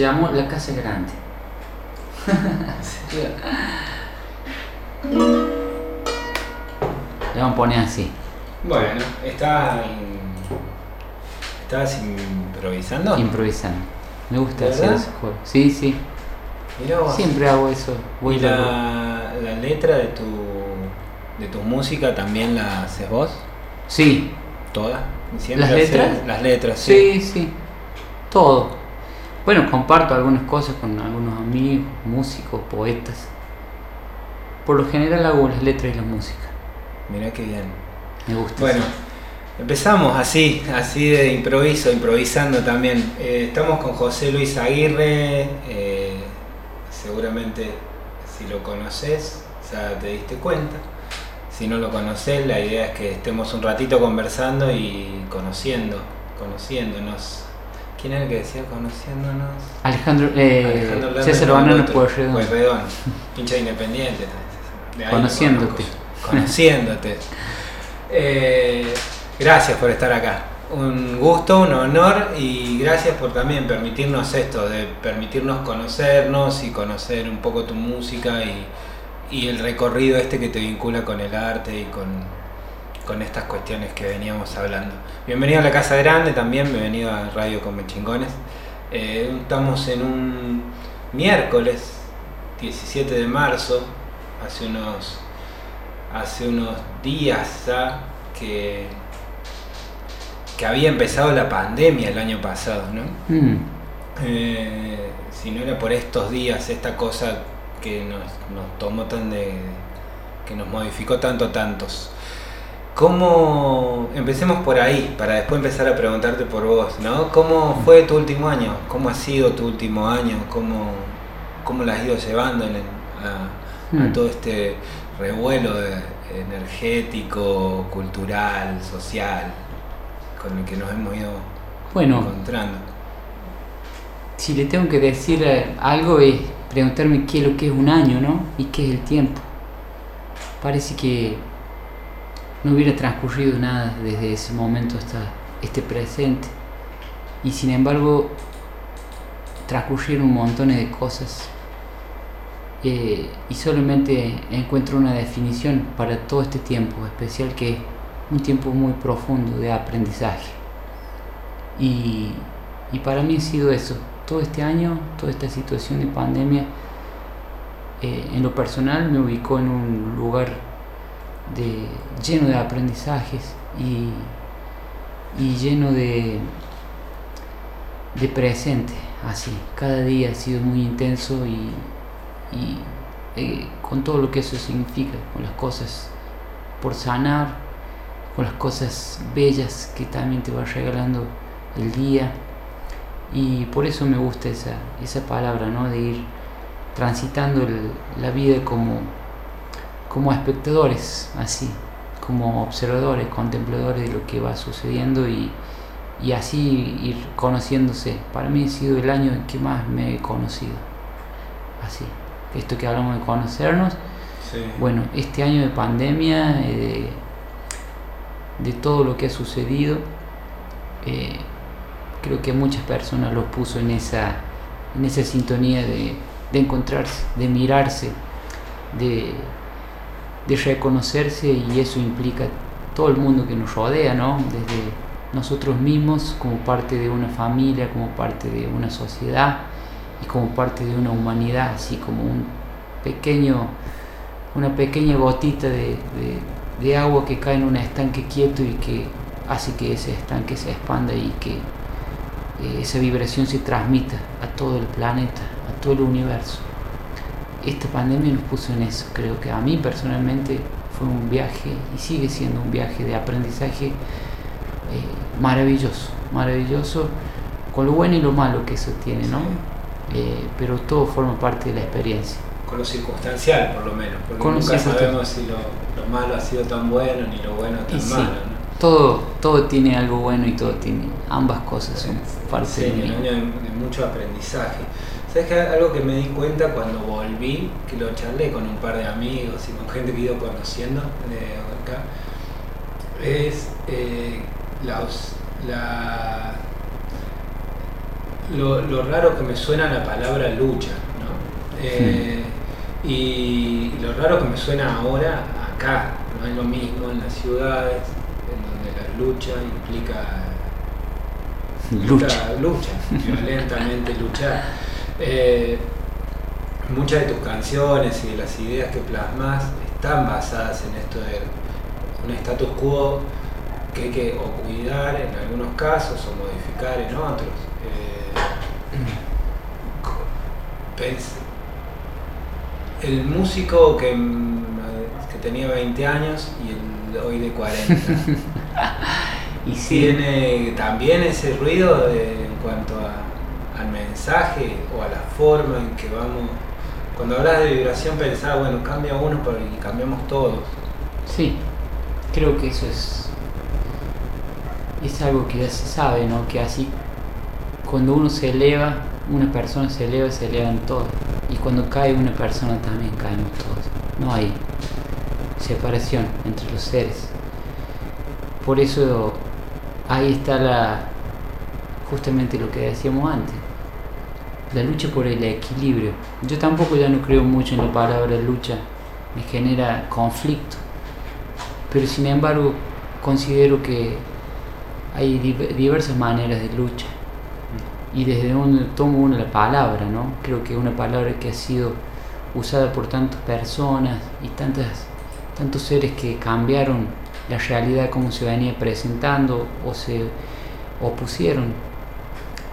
Se llamó La Casa Grande. Le vamos a poner así. Bueno, está ¿Estabas improvisando? Improvisando. Me gusta ¿De hacer verdad? ese juego. Sí, sí. Siempre hago eso. Voy ¿Y la, la letra de tu, de tu música también la haces vos? Sí, ¿Toda? ¿Siempre ¿Las letras? Las letras, sí. sí, sí. Todo. Bueno, comparto algunas cosas con algunos amigos, músicos, poetas. Por lo general hago las letras y la música. Mirá qué bien. Me gusta. Bueno, empezamos así, así de improviso, improvisando también. Eh, estamos con José Luis Aguirre, eh, seguramente si lo conoces, ya te diste cuenta. Si no lo conoces, la idea es que estemos un ratito conversando y conociendo, conociéndonos. ¿Quién era el que decía conociéndonos? Alejandro, eh, Alejandro Lerner César Banano. Pueyrredón. Pueyrredón, hincha independiente. De lo Conociéndote. Conociéndote. Eh, gracias por estar acá. Un gusto, un honor y gracias por también permitirnos esto, de permitirnos conocernos y conocer un poco tu música y, y el recorrido este que te vincula con el arte y con, con estas cuestiones que veníamos hablando. Bienvenido a la Casa Grande también, bienvenido a Radio Come Chingones. Eh, estamos en un miércoles 17 de marzo, hace unos, hace unos días ya que, que había empezado la pandemia el año pasado, ¿no? Mm, Eh, si no era por estos días, esta cosa que nos, nos tomó tan de. que nos modificó tanto tantos. ¿Cómo. Empecemos por ahí, para después empezar a preguntarte por vos, ¿no? ¿Cómo fue tu último año? ¿Cómo ha sido tu último año? ¿Cómo, cómo lo has ido llevando en el- a, a Mm. todo este revuelo de- energético, cultural, social, con el que nos hemos ido Bueno, encontrando? si le tengo que decir eh, algo es preguntarme qué es lo que es un año, ¿no? Y qué es el tiempo. Parece que no hubiera transcurrido nada desde ese momento hasta este presente. Y sin embargo, transcurrieron un montón de cosas. Eh, y solamente encuentro una definición para todo este tiempo especial que es un tiempo muy profundo de aprendizaje. Y, y para mí ha sido eso, todo este año, toda esta situación de pandemia, eh, en lo personal me ubicó en un lugar de, lleno de aprendizajes y, y lleno de, de presente, así. Cada día ha sido muy intenso y, y, eh, con todo lo que eso significa, con las cosas por sanar, con las cosas bellas que también te va regalando el día. Y por eso me gusta esa, esa palabra, ¿no? De ir transitando la vida como, como espectadores, así, como observadores, contempladores de lo que va sucediendo y, y así ir conociéndose. Para mí ha sido el año en que más me he conocido. Así, esto que hablamos de conocernos, Sí. bueno, este año de pandemia, eh, de, de todo lo que ha sucedido, eh, creo que muchas personas lo puso en esa, en esa sintonía de, de encontrarse, de mirarse, de, de reconocerse y eso implica todo el mundo que nos rodea, ¿no? Desde nosotros mismos como parte de una familia, como parte de una sociedad y como parte de una humanidad, así como un pequeño, una pequeña gotita de, agua que cae en un estanque quieto y que hace que ese estanque se expanda y que eh, esa vibración se transmita a todo el planeta, a todo el universo. Esta pandemia nos puso en eso, creo que a mí personalmente fue un viaje y sigue siendo un viaje de aprendizaje eh, maravilloso, maravilloso, con lo bueno y lo malo que eso tiene, ¿no? Eh, pero todo forma parte de la experiencia. Con lo circunstancial, por lo menos, porque Con lo nunca sabemos si lo, lo malo ha sido tan bueno ni lo bueno tan sí. malo. ¿no? Todo, todo tiene algo bueno y todo tiene, ambas cosas son parte Sí, de un mí. año de, de mucho aprendizaje. ¿Sabes que algo que me di cuenta cuando volví, que lo charlé con un par de amigos y con gente que he ido conociendo de acá, es eh, la, lo, lo raro que me suena la palabra lucha, ¿no? Eh, y lo raro que me suena ahora acá, no es lo mismo en las ciudades, en donde la lucha implica Lucha. lucha, violentamente luchar. Eh, muchas de tus canciones y de las ideas que plasmas están basadas en esto de un status quo que hay que o cuidar en algunos casos o modificar en otros. Eh, el músico que, que tenía 20 años y el hoy de 40. Y sí, tiene también ese ruido de- en cuanto a- mensaje o a la forma en que vamos. Cuando hablas de vibración pensaba, bueno, cambia uno y cambiamos todos. sí, creo que eso es, es algo que ya se sabe, ¿no? Que así, cuando uno se eleva, una persona se eleva, se elevan todos. Y cuando cae una persona también caemos todos. No hay separación entre los seres. Por eso ahí está la justamente lo que decíamos antes. La lucha por el equilibrio. Yo tampoco ya no creo mucho en la palabra lucha. Me genera conflicto. Pero sin embargo, considero que hay div- diversas maneras de lucha. Y desde donde tomo una la palabra, ¿no? Creo que una palabra que ha sido usada por tantas personas y tantas, tantos seres que cambiaron la realidad como se venía presentando o se opusieron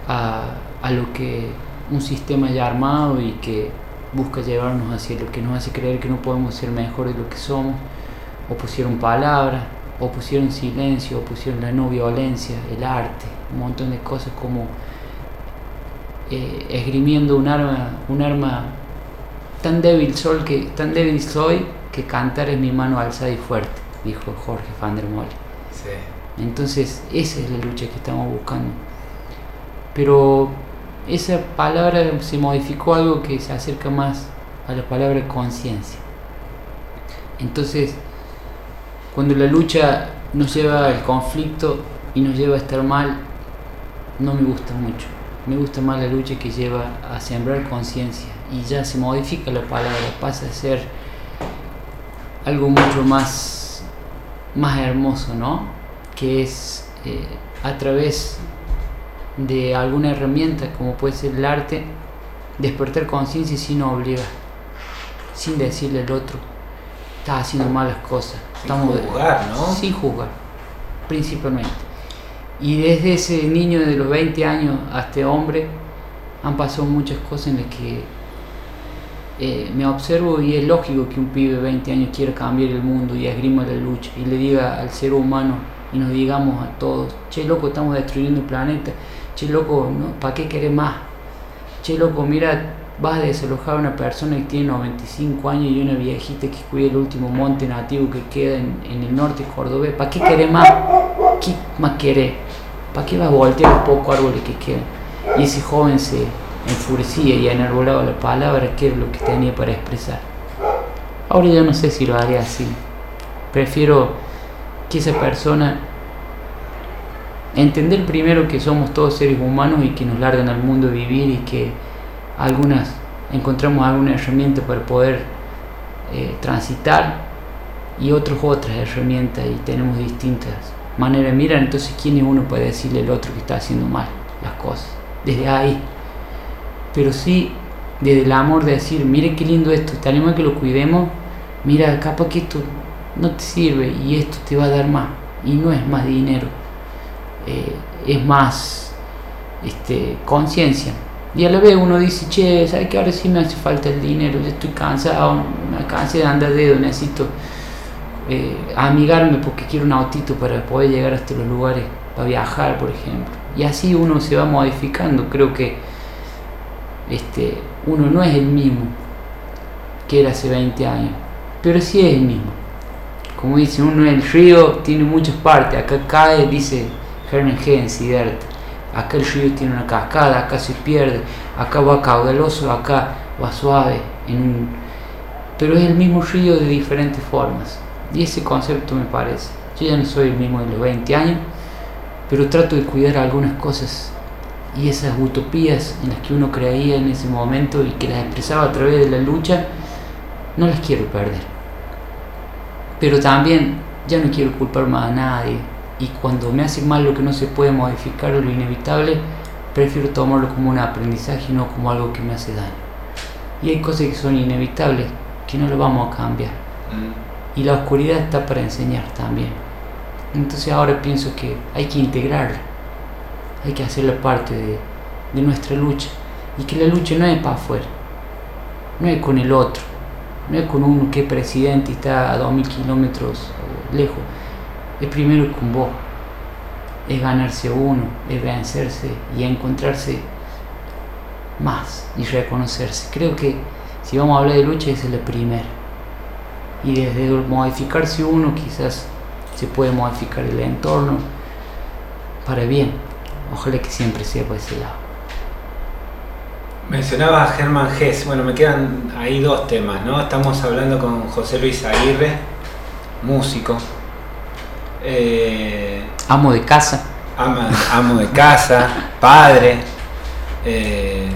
a, a lo que un sistema ya armado y que busca llevarnos hacia lo que nos hace creer que no podemos ser mejores de lo que somos, opusieron palabras, opusieron silencio, opusieron la no violencia, el arte, un montón de cosas como eh, esgrimiendo un arma, un arma tan débil soy que tan débil soy que cantar es mi mano alzada y fuerte, dijo Jorge van der. Sí. Entonces, esa es la lucha que estamos buscando. Pero esa palabra se modificó algo que se acerca más a la palabra conciencia. Entonces, cuando la lucha nos lleva al conflicto y nos lleva a estar mal, no me gusta mucho. Me gusta más la lucha que lleva a sembrar conciencia y ya se modifica la palabra, pasa a ser algo mucho más, más hermoso, ¿no? Que es eh, a través de alguna herramienta como puede ser el arte, despertar conciencia sin obligar, sin decirle al otro, estás haciendo malas cosas. Sin juzgar, ¿no? Sin juzgar, principalmente. Y desde ese niño de los 20 años a este hombre han pasado muchas cosas en las que eh, me observo y es lógico que un pibe de 20 años quiera cambiar el mundo y esgrima la lucha y le diga al ser humano y nos digamos a todos, che loco, estamos destruyendo el planeta, che loco, ¿no? ¿para qué querés más? Che loco, mira, vas a desalojar a una persona que tiene 95 años y una viejita que cuida el último monte nativo que queda en, el norte cordobés, ¿para qué querés más? ¿Qué más querés? ¿Para qué vas a voltear los pocos árboles que quedan? Y ese joven se enfurecía y enarbolaba la palabra que era lo que tenía para expresar. Ahora ya no sé si lo haría así. Prefiero que esa persona entender primero que somos todos seres humanos y que nos largan al mundo a vivir y que algunas encontramos alguna herramienta para poder eh, transitar y otros otras herramientas y tenemos distintas maneras. De mirar entonces quién es uno para decirle al otro que está haciendo mal las cosas desde ahí. Pero sí desde el amor de decir mire qué lindo esto está mal que lo cuidemos. Mira capaz que esto no te sirve y esto te va a dar más y no es más dinero eh, es más este, conciencia y a la vez uno dice, che, ¿sabes que ahora sí me hace falta el dinero? Yo estoy cansado, me cansé de andar dedo, necesito eh, amigarme porque quiero un autito para poder llegar hasta los lugares, para viajar, por ejemplo. Y así uno se va modificando. Creo que este, uno no es el mismo que era hace 20 años, pero sí es el mismo. Como dicen, uno el río tiene muchas partes, acá cae, dice Hermann Siddhartha acá el río tiene una cascada, acá se pierde, acá va caudaloso, acá va suave, en un... pero es el mismo río de diferentes formas. Y ese concepto me parece. Yo ya no soy el mismo de los 20 años, pero trato de cuidar algunas cosas y esas utopías en las que uno creía en ese momento y que las expresaba a través de la lucha, no las quiero perder. Pero también ya no quiero culpar más a nadie y cuando me hace mal lo que no se puede modificar o lo inevitable, prefiero tomarlo como un aprendizaje y no como algo que me hace daño. Y hay cosas que son inevitables, que no lo vamos a cambiar. Mm. Y la oscuridad está para enseñar también. Entonces ahora pienso que hay que integrarla, hay que hacerla parte de, de nuestra lucha. Y que la lucha no es para afuera, no es con el otro, no es con uno que es presidente y está a 2000 kilómetros lejos, es primero con vos, es ganarse uno, es vencerse y encontrarse más y reconocerse. Creo que si vamos a hablar de lucha, es la primera. Y desde modificarse uno, quizás se puede modificar el entorno para bien. Ojalá que siempre sea por ese lado. Mencionaba a Germán Gess, bueno, me quedan ahí dos temas, ¿no? Estamos hablando con José Luis Aguirre, músico. Eh, amo de casa. amo de casa, padre. Eh,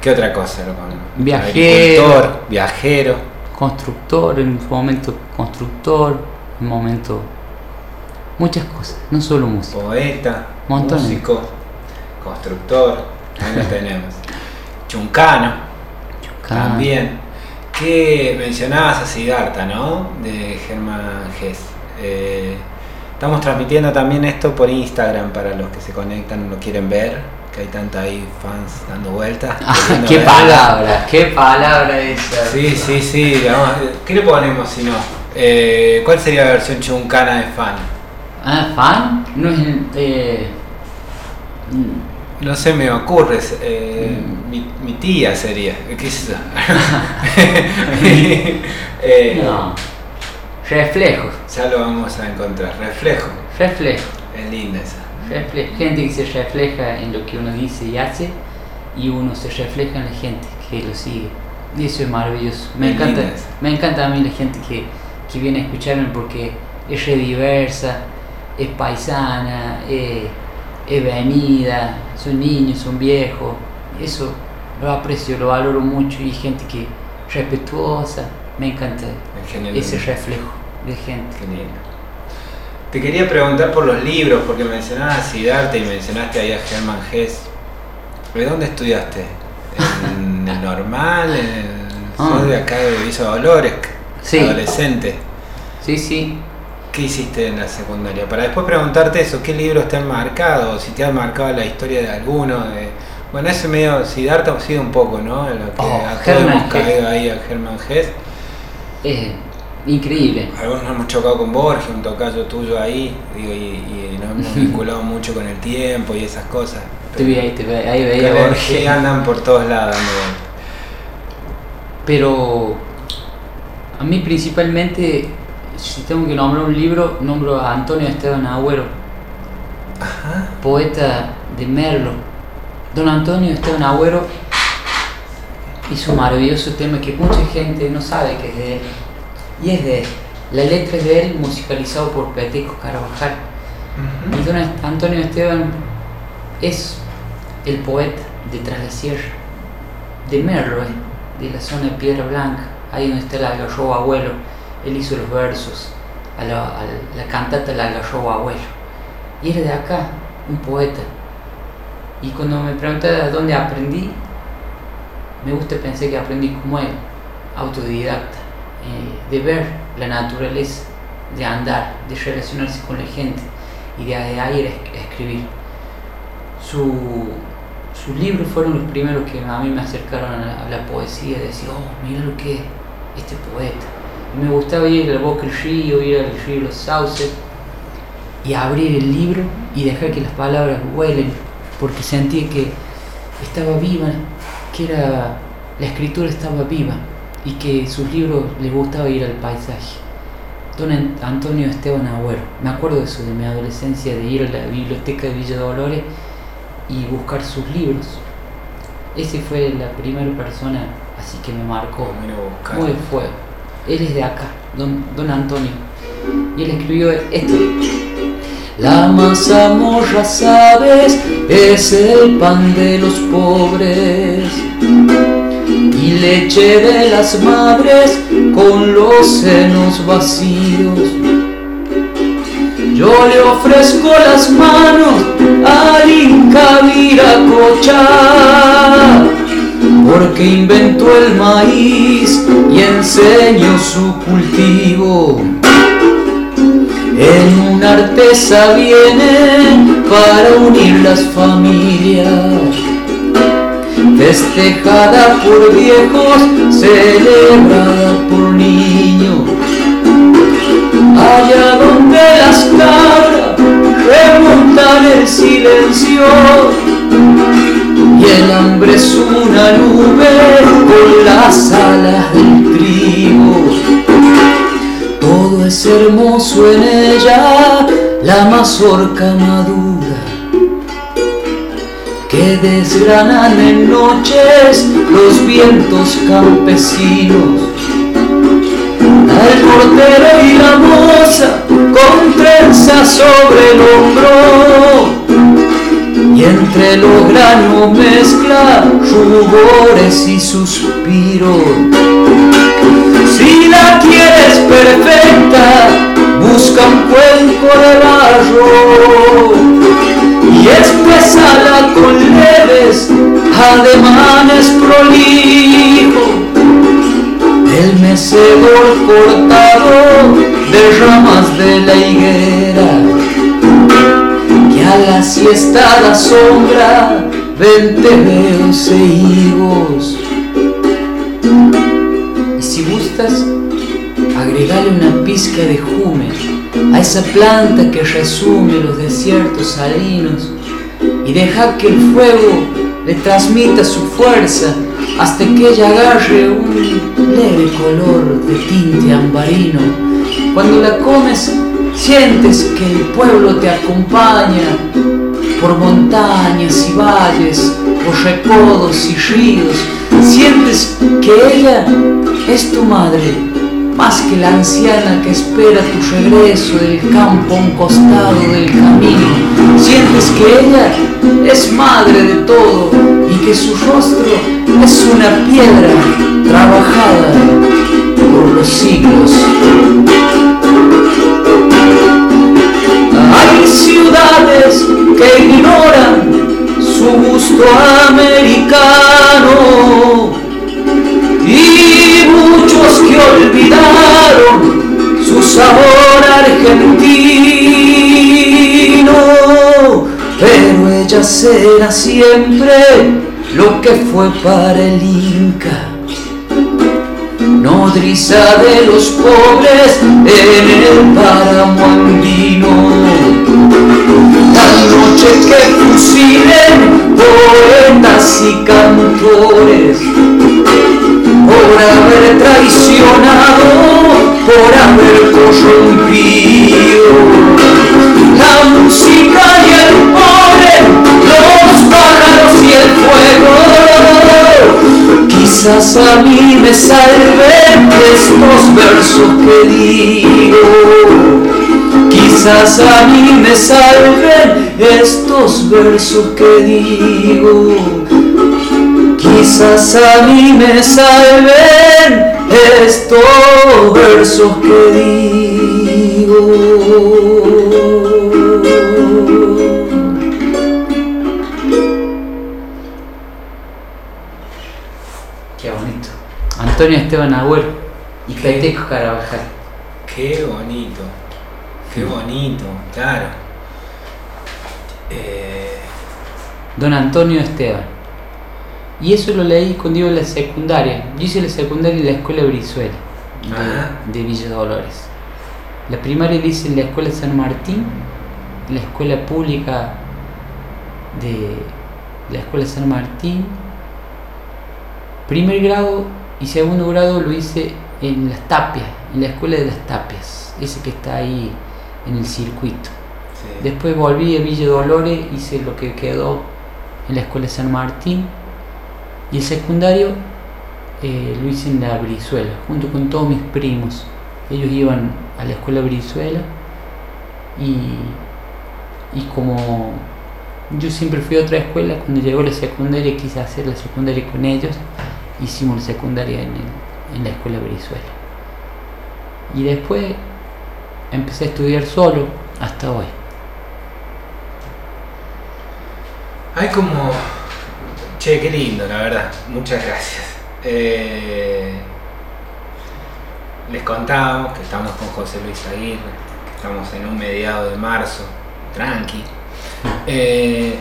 ¿Qué otra cosa lo Viajero. viajero. Constructor, en un momento constructor, en un momento. Muchas cosas, no solo música. Poeta, músico, constructor, ahí lo tenemos. Chuncano, también. Que mencionabas a Siddhartha, ¿no? De Germán Gess. Eh, estamos transmitiendo también esto por Instagram para los que se conectan, lo quieren ver hay tanta ahí fans dando vueltas. Ah, qué palabra, qué palabra esa. Sí, sí, sí. ¿Qué le ponemos si no? Eh, ¿Cuál sería la versión chuncana de fan? Ah, fan? No es. Eh, no sé, me ocurre. Eh, mm. mi, tía sería. ¿Qué es eso? eh, no. Reflejo. Ya lo vamos a encontrar. Reflejo. Reflejo. Es linda esa gente que se refleja en lo que uno dice y hace y uno se refleja en la gente que lo sigue. Y eso es maravilloso. Me, encanta, me encanta a mí la gente que, que viene a escucharme porque es rediversa, es paisana, es, venida, son niños, son viejos. Eso lo aprecio, lo valoro mucho y gente que respetuosa. Me encanta ese reflejo de gente. Te quería preguntar por los libros, porque mencionabas a Siddhartha y mencionaste ahí a Germán Hess. ¿De dónde estudiaste? ¿En el normal? ¿En el ah. de acá de Villa Dolores? Sí. Adolescente. Sí, sí. ¿Qué hiciste en la secundaria? Para después preguntarte eso, ¿qué libros te han marcado? Si te han marcado la historia de alguno. De... Bueno, ese medio Siddhartha ha sido un poco, ¿no? Lo que oh, a todos hemos caído ahí a Germán Hess. Eh, Increíble. Algunos nos hemos chocado con Borges, un tocayo tuyo ahí, y, nos hemos vinculado mucho con el tiempo y esas cosas. te vi ahí, te vi, ahí veía Borges. Que andan por todos lados. Pero a mí principalmente, si tengo que nombrar un libro, nombro a Antonio Esteban Agüero, poeta de Merlo. Don Antonio Esteban Agüero hizo un maravilloso tema que mucha gente no sabe que es de él y es de la letra es de él musicalizado por Peteco Carvajal. Don Antonio Esteban es el poeta detrás de la sierra, de Merlo, eh, de la zona de Piedra Blanca, ahí donde está el algarrobo abuelo. Él hizo los versos a la, la cantata del algarrobo abuelo. Y era de acá, un poeta. Y cuando me preguntaba dónde aprendí, me gusta pensar que aprendí como él, autodidacta eh, de ver la naturaleza, de andar, de relacionarse con la gente y de ir a escribir. sus libros fueron los primeros que a mí me acercaron a la, poesía, de decir, oh, mira lo que es este poeta. Me gustaba ir al bosque del río, ir al río Los Sauces y abrir el libro y dejar que las palabras huelen, porque sentí que estaba viva, que era, la escritura estaba viva y que sus libros les gustaba ir al paisaje. Don Antonio Esteban Agüero, me acuerdo de eso, de mi adolescencia, de ir a la biblioteca de Villa Dolores y buscar sus libros. Ese fue la primera persona así que me marcó. Muy fue. Él es de acá, don, don Antonio. Y él escribió esto. La mazamorra, sabes, es el pan de los pobres y leche de las madres con los senos vacíos. Yo le ofrezco las manos al Inca Viracocha, porque inventó el maíz y enseñó su cultivo. En una artesa viene para unir las familias festejada por viejos, celebrada por niños. Allá donde las cabras remontan el silencio y el hambre es una nube con las alas del trigo. Es hermoso en ella, la mazorca madura que desgranan en noches los vientos campesinos. Al portero y la moza con trenza sobre el hombro y entre los granos mezcla rubores y suspiros. Si la quieres perfecta, busca un cuenco de barro y expresala con leves ademanes prolijo. El mecedor cortado de ramas de la higuera que a la siesta da sombra venteveos e higos agregale una pizca de jume a esa planta que resume los desiertos salinos y deja que el fuego le transmita su fuerza hasta que ella agarre un leve color de tinte ambarino. Cuando la comes sientes que el pueblo te acompaña por montañas y valles, por recodos y ríos. Sientes que ella es tu madre más que la anciana que espera tu regreso del campo a un costado del camino. Sientes que ella es madre de todo y que su rostro es una piedra trabajada por los siglos. Hay ciudades que ignoran su gusto americano y su sabor argentino, pero ella será siempre lo que fue para el Inca. Nodriza de los pobres en el páramo andino. La noche que fusilen poetas y cantores por haber traicionado, por haber corrompido la música y el poder, los pájaros y el fuego. Quizás a mí me salven estos versos que digo. Quizás a mí me salven estos versos que digo quizás a mí me salven estos versos que digo. Qué bonito. Antonio Esteban Agüero y Peteco Carabajal. Qué bonito, qué bonito, claro. Eh, Don Antonio Esteban. Y eso lo leí cuando iba a la secundaria. Yo hice la secundaria en la escuela Brizuela, de, Villa Dolores. La primaria la hice en la escuela San Martín, la escuela pública de la escuela San Martín. Primer grado y segundo grado lo hice en Las Tapias, en la escuela de Las Tapias, ese que está ahí en el circuito. Después volví a Villa Dolores, hice lo que quedó en la escuela San Martín y el secundario eh, lo hice en la Brizuela, junto con todos mis primos. Ellos iban a la escuela Brizuela y Y como yo siempre fui a otra escuela, cuando llegó la secundaria quise hacer la secundaria con ellos, hicimos la secundaria en, en la escuela Brizuela. Y después empecé a estudiar solo hasta hoy. Hay como... Che, qué lindo, la verdad. Muchas gracias. Eh, les contábamos que estamos con José Luis Aguirre, que estamos en un mediado de marzo, tranqui. Eh,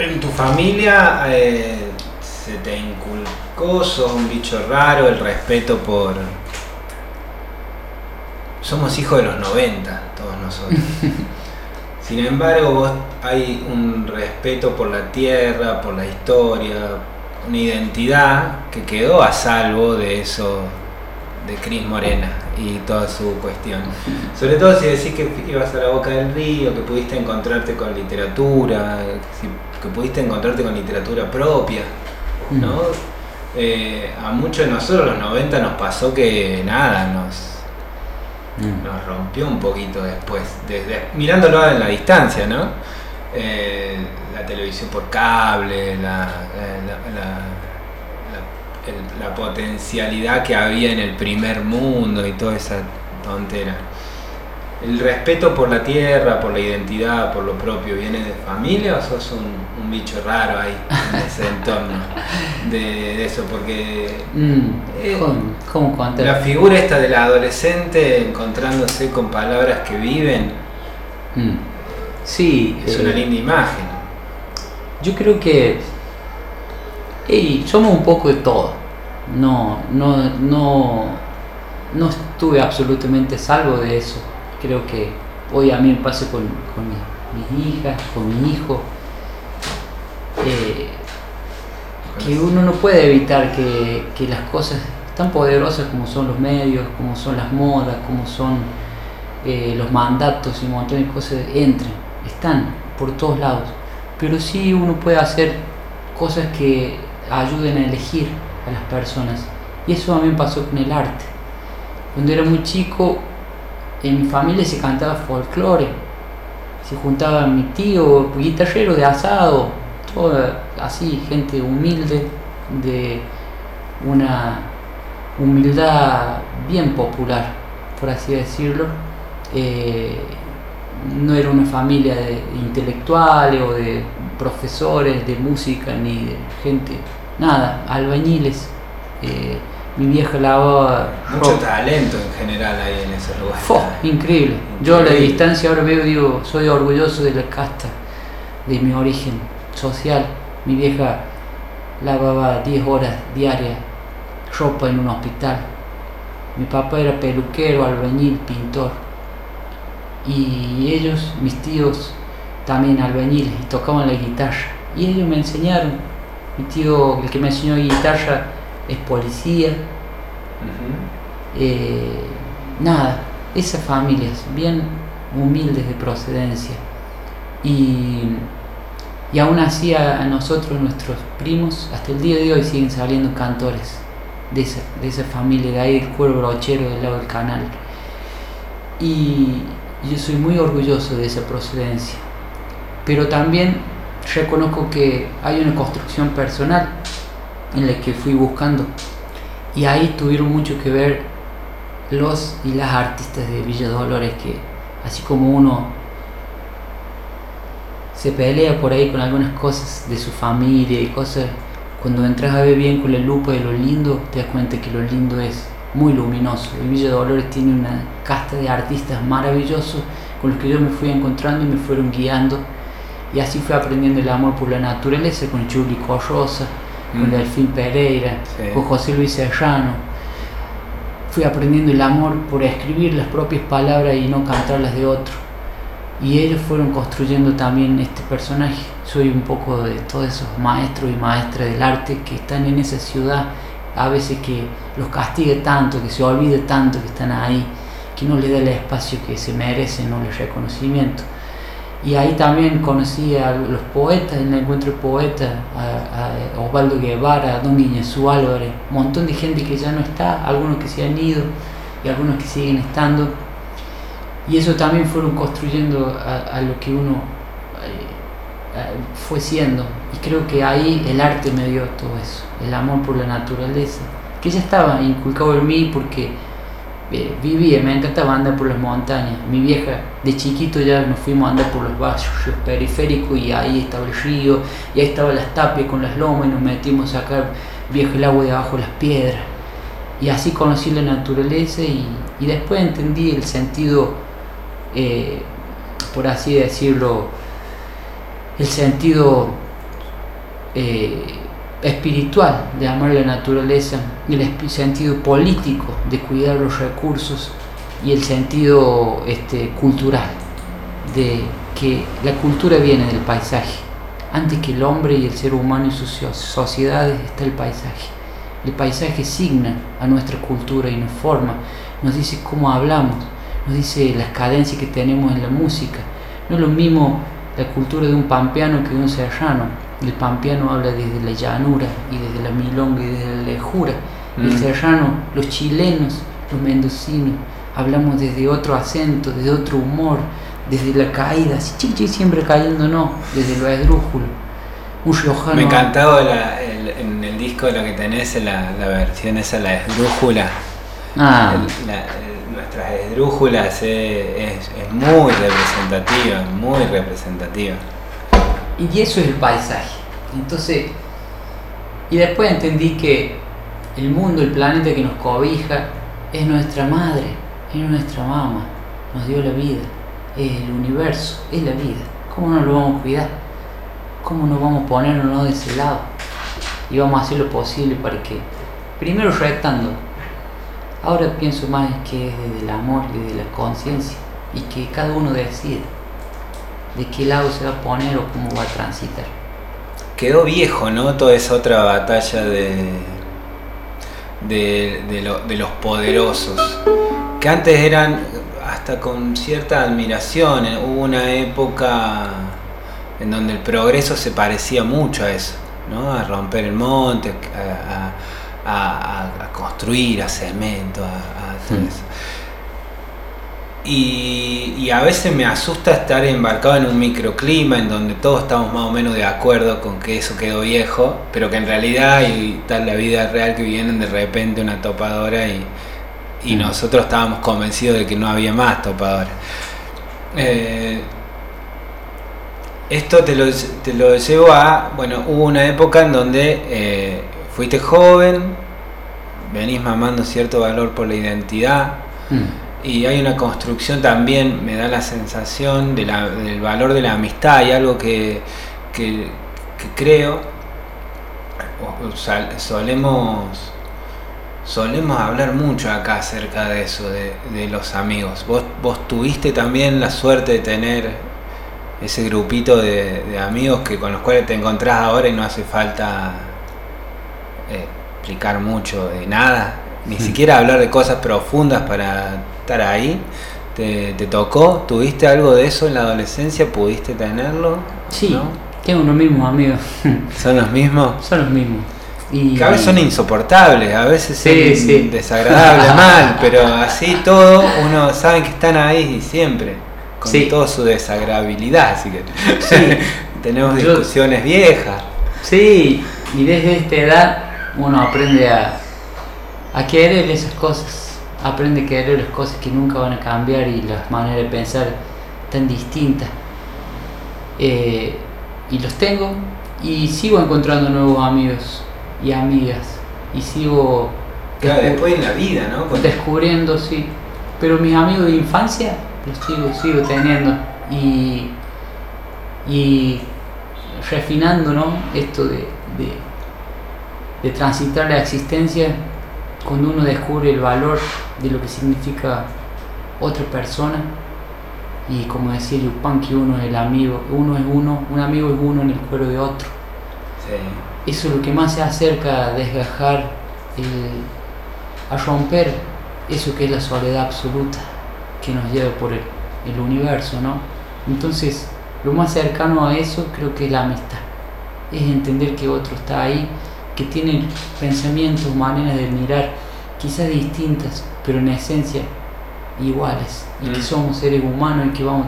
en tu familia eh, se te inculcó, sos un bicho raro, el respeto por... Somos hijos de los 90, todos nosotros. Sin embargo, vos hay un respeto por la tierra, por la historia, una identidad que quedó a salvo de eso de Cris Morena y toda su cuestión. Sobre todo si decís que ibas a la boca del río, que pudiste encontrarte con literatura, que pudiste encontrarte con literatura propia, ¿no? Mm. Eh, a muchos de nosotros los 90 nos pasó que nada, nos Mm. nos rompió un poquito después, desde, mirándolo en la distancia, ¿no? Eh, la televisión por cable, la, la, potencialidad que había en el primer mundo y toda esa tontera. ¿El respeto por la tierra, por la identidad, por lo propio, viene de familia o sos un, bicho raro ahí en ese entorno de, eso? Porque mm, eh, ¿cómo, la figura esta del adolescente encontrándose con palabras que viven, mm. sí, es una eh, linda imagen. Yo creo que somos un poco de todo. No, no, no, no estuve absolutamente salvo de eso creo que hoy a mí me pasa con, mis hijas, con mi hijo, eh, que uno no puede evitar que, las cosas tan poderosas como son los medios, como son las modas, como son eh, los mandatos y un montón de cosas entren, están por todos lados. Pero sí uno puede hacer cosas que ayuden a elegir a las personas. Y eso a mí me pasó con el arte. Cuando era muy chico en mi familia se cantaba folclore, se juntaba mi tío, guitarrero de asado, toda así, gente humilde, de una humildad bien popular, por así decirlo. Eh, no era una familia de intelectuales o de profesores de música ni de gente, nada, albañiles. Eh, mi vieja lavaba. Mucho talento en general ahí en ese lugar. increíble. Yo a la distancia ahora veo, digo, soy orgulloso de la casta, de mi origen social. Mi vieja lavaba 10 horas diarias ropa en un hospital. Mi papá era peluquero, albañil, pintor. Y ellos, mis tíos, también albañiles, tocaban la guitarra. Y ellos me enseñaron. Mi tío, el que me enseñó guitarra, es policía. Eh, nada, esas familias bien humildes de procedencia. Y, y aún así a, nosotros, nuestros primos, hasta el día de hoy siguen saliendo cantores de esa, de esa familia, de ahí el cuero brochero del lado del canal. Y yo soy muy orgulloso de esa procedencia. Pero también reconozco que hay una construcción personal en la que fui buscando. Y ahí tuvieron mucho que ver los y las artistas de Villa Dolores, que así como uno se pelea por ahí con algunas cosas de su familia y cosas, cuando entras a ver bien con la lupa de lo lindo, te das cuenta que lo lindo es muy luminoso. Y Villa Dolores tiene una casta de artistas maravillosos con los que yo me fui encontrando y me fueron guiando. Y así fui aprendiendo el amor por la naturaleza con Julie Con Delfín Pereira, con José Luis Serrano. Fui aprendiendo el amor por escribir las propias palabras y no cantarlas de otro. Y ellos fueron construyendo también este personaje. Soy un poco de todos esos maestros y maestras del arte que están en esa ciudad, a veces que los castigue tanto, que se olvide tanto que están ahí, que no le dé el espacio que se merecen, no el reconocimiento y ahí también conocí a los poetas, en el encuentro de poetas, a, Osvaldo Guevara, a Don Guiñezú Álvarez, un montón de gente que ya no está, algunos que se han ido y algunos que siguen estando. y eso también fueron construyendo a, lo que uno eh, fue siendo. Y creo que ahí el arte me dio todo eso, el amor por la naturaleza, que ya estaba inculcado en mí porque vivía, me encantaba andar por las montañas. Mi vieja, de chiquito ya nos fuimos a andar por los barrios periféricos y ahí estaba el río, y ahí estaba las tapias con las lomas y nos metimos a sacar viejo el agua de abajo de las piedras. Y así conocí la naturaleza y, y después entendí el sentido, eh, por así decirlo, el sentido eh, espiritual de amar la naturaleza, el sentido político de cuidar los recursos y el sentido este, cultural de que la cultura viene del paisaje. Antes que el hombre y el ser humano y sus sociedades está el paisaje. El paisaje signa a nuestra cultura y nos forma, nos dice cómo hablamos, nos dice las cadencias que tenemos en la música. No es lo mismo la cultura de un pampeano que de un serrano. El pampeano habla desde la llanura y desde la milonga y desde la lejura. El mm. serrano, los chilenos, los mendocinos, hablamos desde otro acento, desde otro humor, desde la caída, así siempre cayendo no, desde lo esdrújulo. Un riojano. Me encantaba la, en el disco lo que tenés la, la versión esa, la esdrújula. Ah nuestras esdrújulas es, muy representativa, muy representativa. Y eso es el paisaje. Entonces, y después entendí que el mundo, el planeta que nos cobija, es nuestra madre, es nuestra mamá, nos dio la vida, es el universo, es la vida. ¿Cómo no lo vamos a cuidar? ¿Cómo nos vamos a ponernos de ese lado? Y vamos a hacer lo posible para que, primero retando, Ahora pienso más que es desde el amor y desde la conciencia y que cada uno decide de qué lado se va a poner o cómo va a transitar. Quedó viejo, ¿no? Toda esa otra batalla de, de, de los poderosos, que antes eran hasta con cierta admiración. Hubo una época en donde el progreso se parecía mucho a eso, ¿no? A romper el monte, a a, construir, a cemento, a, todo hmm. eso. Y, a veces me asusta estar embarcado en un microclima en donde todos estamos más o menos de acuerdo con que eso quedó viejo, pero que en realidad y tal la vida real que vienen de repente una topadora y, y hmm. nosotros estábamos convencidos de que no había más topadora. Eh, esto te lo, te lo, llevo a, bueno, hubo una época en donde eh, fuiste joven, venís mamando cierto valor por la identidad mm. Y hay una construcción también, me da la sensación de del valor de la amistad y algo que, creo, solemos, solemos hablar mucho acá acerca de eso, de, los amigos. Vos, vos tuviste también la suerte de tener ese grupito de, amigos que con los cuales te encontrás ahora y no hace falta eh, explicar mucho de nada, ni siquiera hablar de cosas profundas para estar ahí. ¿Te, tocó? ¿Tuviste algo de eso en la adolescencia? ¿Pudiste tenerlo? Sí, tengo los mismos amigos. ¿Son los mismos? Son los mismos. Y... a veces son insoportables, a veces sí, son desagradables mal, pero así todo uno sabe que están ahí siempre, con toda su desagradabilidad, así que tenemos discusiones viejas. Sí, y desde esta edad uno aprende a, a querer esas cosas, aprende a querer las cosas que nunca van a cambiar y las maneras de pensar tan distintas. Eh, y los tengo y sigo encontrando nuevos amigos y amigas y sigo claro, después en la vida ¿no? descubriendo sí pero mis amigos de infancia los sigo sigo teniendo y y refinando ¿no? esto de, de, transitar la existencia cuando uno descubre el valor de lo que significa otra persona y como decía Yupan que uno es el amigo, uno es uno, un amigo es uno en el cuero de otro. Eso es lo que más se acerca a desgajar, a romper eso que es la soledad absoluta que nos lleva por el, el universo, ¿no? Entonces, lo más cercano a eso creo que es la amistad. Es entender que otro está ahí, que tiene pensamientos, maneras de mirar, quizás distintas, pero en esencia iguales y que Mm. somos seres humanos y que vamos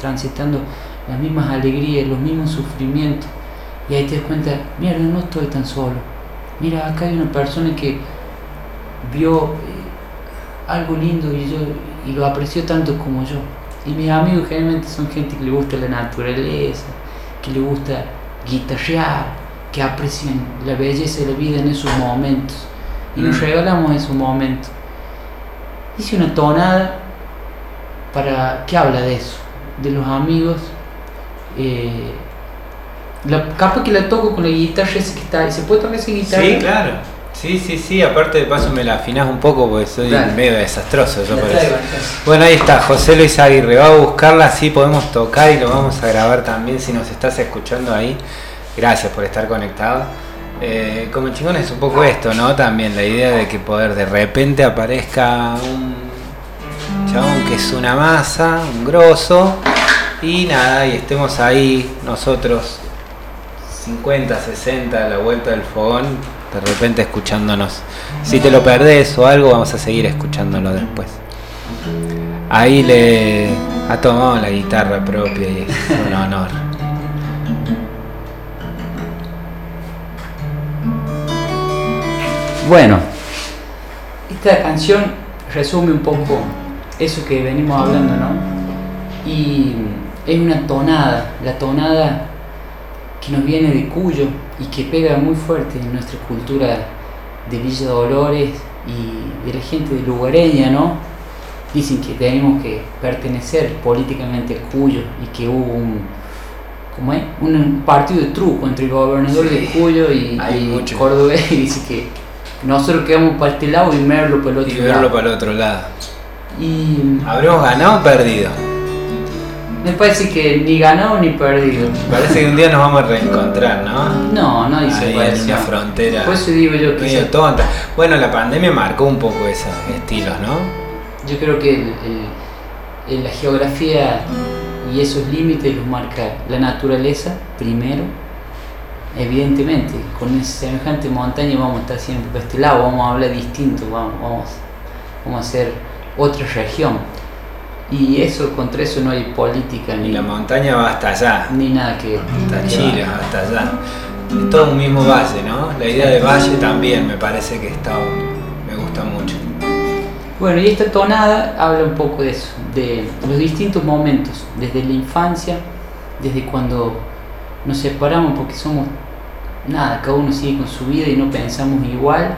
transitando las mismas alegrías, los mismos sufrimientos. Y ahí te das cuenta, mira, no estoy tan solo. Mira, acá hay una persona que vio eh, algo lindo y, yo, y lo apreció tanto como yo. Y mis amigos generalmente son gente que le gusta la naturaleza, que le gusta guitarrear, que aprecian la belleza de la vida en esos momentos. Y nos Mm. regalamos esos momentos. Hice una tonada para que habla de eso, de los amigos. eh, la, capaz que la toco con la guitarra esa que está. ¿Se puede tocar esa guitarra? Sí, claro. Sí, sí, sí. Aparte de paso me la afinás un poco porque soy Dale. medio desastroso. Yo traigo. Bueno, ahí está, José Luis Aguirre. Va a buscarla, así podemos tocar y lo vamos a grabar también si nos estás escuchando ahí. Gracias por estar conectado. Eh, como chingón es un poco esto, ¿no? También la idea de que poder de repente aparezca un chabón que es una masa, un grosso, y nada, y estemos ahí nosotros 50, 60 a la vuelta del fogón, de repente escuchándonos. Si te lo perdés o algo, vamos a seguir escuchándolo después. Ahí le ha tomado la guitarra propia y es un honor. Bueno, esta canción resume un poco eso que venimos hablando, ¿no? Y es una tonada, la tonada que nos viene de Cuyo y que pega muy fuerte en nuestra cultura de Villa Dolores y de la gente de lugareña, ¿no? Dicen que tenemos que pertenecer políticamente a Cuyo y que hubo un, ¿cómo es? un partido de truco entre el gobernador de Cuyo y, y. Cordobés y dice que nosotros quedamos para este lado y Merlo para el otro Y verlo lado. para el otro lado. Y ¿Habremos ganado o perdido? me parece que ni ganado ni perdido. Parece que un día nos vamos a reencontrar, ¿no? No, no hay Ahí en una frontera Por eso digo yo que medio tonta. Bueno, la pandemia marcó un poco esos estilos, ¿no? yo creo que el- el- el- la geografía y esos límites los marca la naturaleza primero. Evidentemente, con esa semejante montaña vamos a estar siempre para este lado, vamos a hablar distinto, vamos, vamos, vamos a hacer otra región. Y eso, contra eso no hay política Y ni, la montaña va hasta allá, ni nada que... hasta Chile, va. hasta allá. Es todo un mismo valle, ¿no? La idea de valle también me parece que está, me gusta mucho. Bueno, y esta tonada habla un poco de eso, de los distintos momentos, desde la infancia, desde cuando nos separamos porque somos nada, cada uno sigue con su vida y no pensamos igual,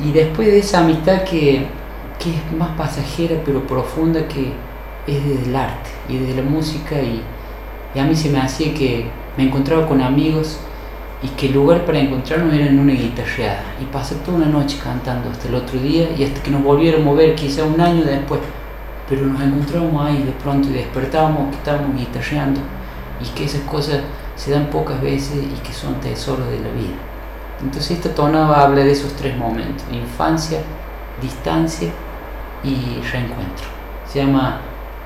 y después de esa amistad que, que es más pasajera pero profunda que es desde el arte y desde la música y, a mí se me hacía que me encontraba con amigos y que el lugar para encontrarnos era en una guitarreada. Y pasé toda una noche cantando hasta el otro día y hasta que nos volviéramos a ver quizá un año después. Pero nos encontrábamos ahí de pronto y despertábamos que estábamos guitarreando y que esas cosas se dan pocas veces y que son tesoros de la vida. Entonces esta tonada habla de esos tres momentos infancia, distancia y reencuentro. Se llama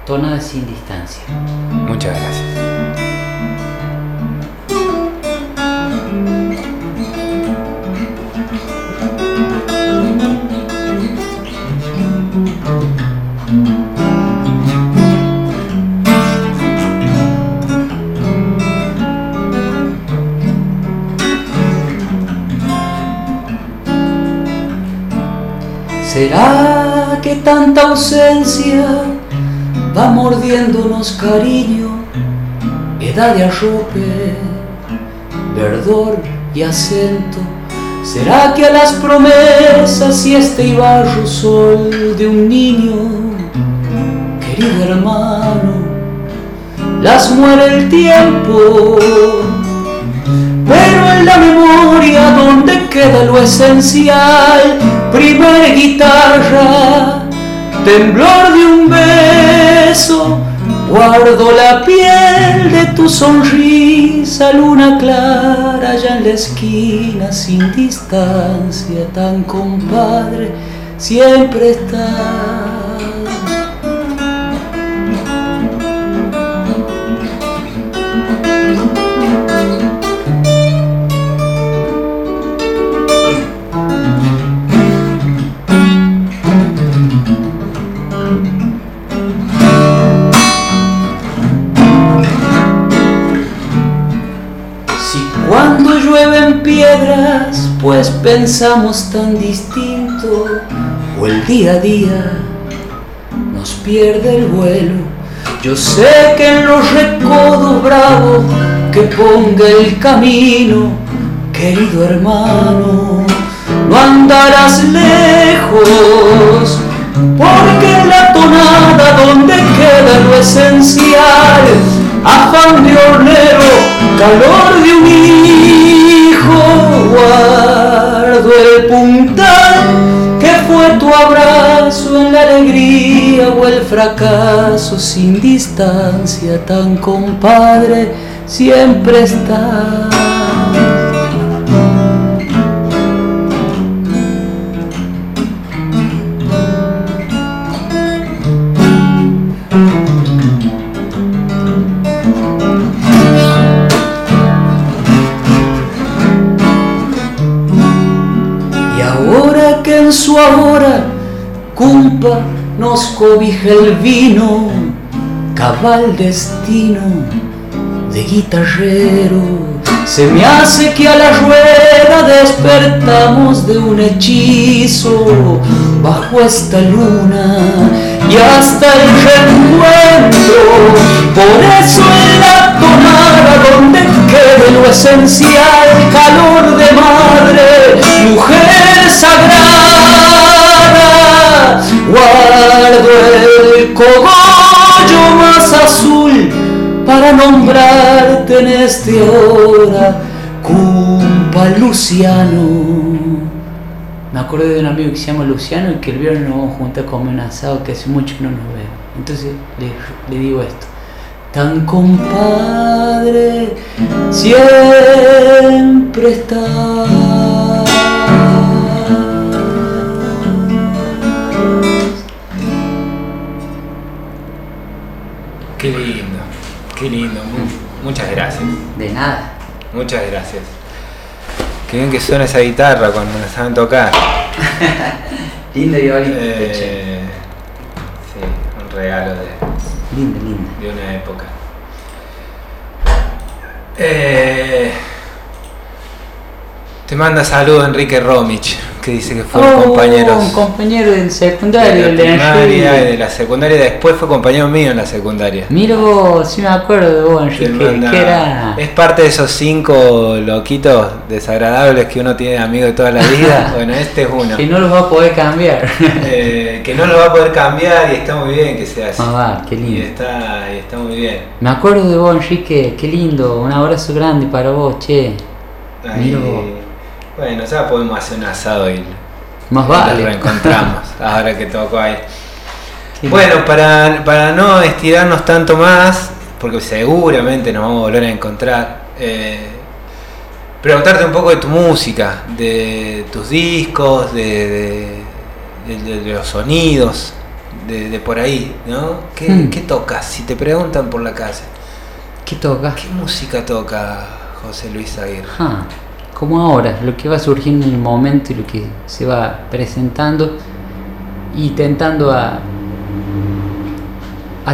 tonada sin distancia. Muchas gracias. ¿Será que tanta ausencia va mordiéndonos cariño, edad de arrope, verdor y acento? ¿Será que a las promesas y este ibarro sol de un niño, querido hermano, las muere el tiempo? Pero en la memoria donde queda lo esencial, primera guitarra, temblor de un beso, guardo la piel de tu sonrisa, luna clara allá en la esquina, sin distancia, tan compadre, siempre está. Pues pensamos tan distinto, o el día a día nos pierde el vuelo. Yo sé que en los recodos bravos que ponga el camino, querido hermano, no andarás lejos, porque en la tonada donde queda lo esencial, afán de hornero, calor de un hijo, el puntal que fue tu abrazo en la alegría o el fracaso sin distancia, tan compadre siempre está. Cobija el vino, cabal destino de guitarrero. Se me hace que a la rueda despertamos de un hechizo bajo esta luna y hasta el reencuentro. Por eso en la tonada donde quede lo esencial, calor de madre, mujer sagrada, guardo el cogollo más azul para nombrarte en este hora, cumpa Luciano. Me acuerdo de un amigo que se llama Luciano y que el viernes nos vamos a juntar a comer un que hace mucho que no nos vemos. Entonces le, le digo esto. Tan compadre siempre está. De nada. Muchas gracias. Qué bien que suena esa guitarra cuando la saben tocar. Lindo y ahorita. Eh, sí, un regalo de, Linda, linda. de una época. Eh, te manda saludos Enrique Romich, que dice que fueron Oh, compañeros Un compañero del de secundario, la de primaria y Enrique. de la secundaria. Después fue compañero mío en la secundaria. Mira vos, sí me acuerdo de vos, Enrique, que era... Es parte de esos cinco loquitos desagradables que uno tiene de amigo de toda la vida. bueno, este es uno. Que no los va a poder cambiar. Eh, que no lo va a poder cambiar y está muy bien que sea así. Ah, va, qué Y lindo. está, y está muy bien. Me acuerdo de vos, Enrique, qué lindo. Un abrazo grande para vos, che. Mira vos. Bueno, ya podemos hacer un asado y Más nos vale. reencontramos ahora que tocó ahí. Qué Bueno, para, para no estirarnos tanto más, porque seguramente nos vamos a volver a encontrar, eh, preguntarte un poco de tu música, de tus discos, de, de- de- de los sonidos, de, por ahí, ¿no? ¿Qué, Hmm. qué tocas? Si te preguntan por la calle, ¿Qué toca? ¿qué música toca José Luis Aguirre? Ah, como ahora, lo que va surgiendo en el momento y lo que se va presentando, y tentando a,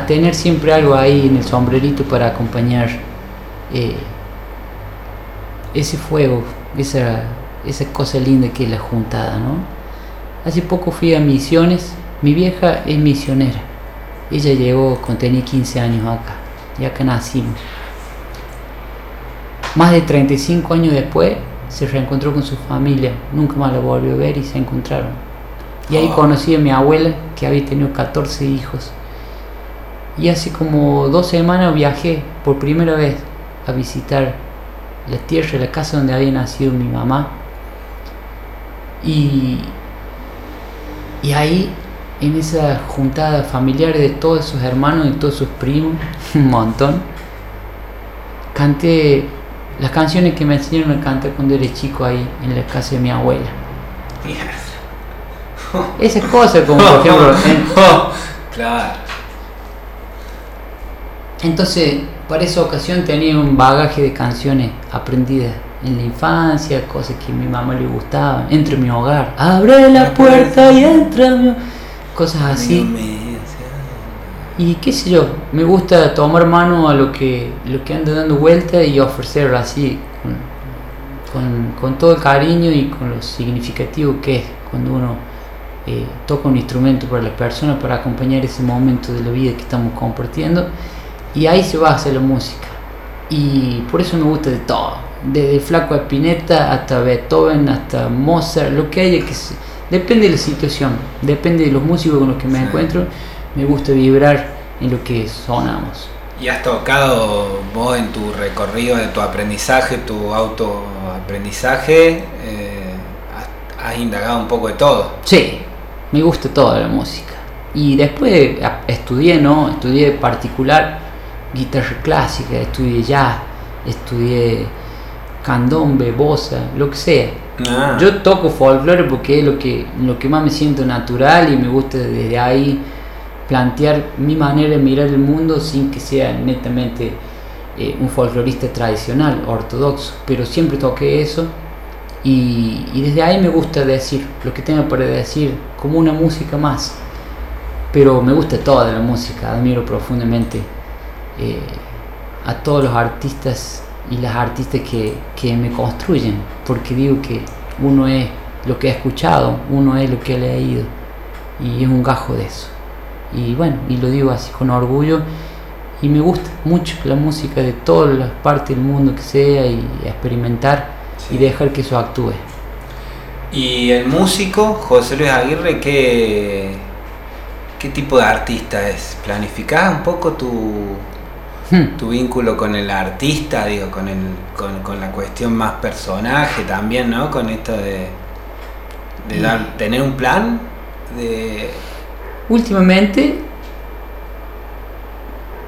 tener siempre algo ahí en el sombrerito para acompañar eh, ese fuego, esa, esa cosa linda que es la juntada, ¿no? Hace poco fui a Misiones, mi vieja es misionera, ella llegó cuando tenía 15 años acá, y acá nacimos. Más de 35 años después se reencontró con su familia, nunca más la volvió a ver y se encontraron. Y ahí Oh. conocí a mi abuela que había tenido 14 hijos. Y hace como dos semanas viajé por primera vez a visitar la tierra, la casa donde había nacido mi mamá. Y, y ahí, en esa juntada familiar de todos sus hermanos y todos sus primos, un montón, canté las canciones que me enseñaron a cantar cuando era chico ahí en la casa de mi abuela. Esas cosas como por ejemplo... en- claro. entonces, para esa ocasión tenía un bagaje de canciones aprendidas en la infancia, cosas que a mi mamá le gustaban, entre mi hogar, abre la puerta y entra mi... Cosas así. Y qué sé yo, me gusta tomar mano a lo que, lo que anda dando vuelta y ofrecerlo así, con con, con todo el cariño y con lo significativo que es cuando uno eh, toca un instrumento para la persona para acompañar ese momento de la vida que estamos compartiendo. Y ahí se va a hacer la música. Y por eso me gusta de todo desde Flaco Espineta hasta Beethoven hasta Mozart lo que haya que se, depende de la situación depende de los músicos con los que me Sí. encuentro me gusta vibrar en lo que sonamos ¿Y has tocado vos en tu recorrido de tu aprendizaje, tu autoaprendizaje? eh, has, has indagado un poco de todo. Sí, me gusta toda la música. Y después estudié, ¿no? Estudié particular guitarra clásica, estudié jazz, estudié candombe, bossa, lo que sea. Ah, Yo toco folclore porque es lo que, lo que más me siento natural y me gusta desde ahí plantear mi manera de mirar el mundo sin que sea netamente eh, un folclorista tradicional, ortodoxo, pero siempre toqué eso y, desde ahí me gusta decir lo que tengo para decir como una música más, pero me gusta toda la música, admiro profundamente eh, a todos los artistas y las artistas que, que me construyen, porque digo que uno es lo que ha escuchado, uno es lo que ha leído, y es un gajo de eso. Y bueno, y lo digo así con orgullo, y me gusta mucho la música de todas las partes del mundo que sea, y experimentar Sí. y dejar que eso actúe. Y el músico, José Luis Aguirre, ¿qué, qué tipo de artista es? ¿Planificás un poco tu, Hmm. tu vínculo con el artista, digo, con, el, con, con la cuestión más personaje también, ¿no? Con esto de, de dar, tener un plan, de... Últimamente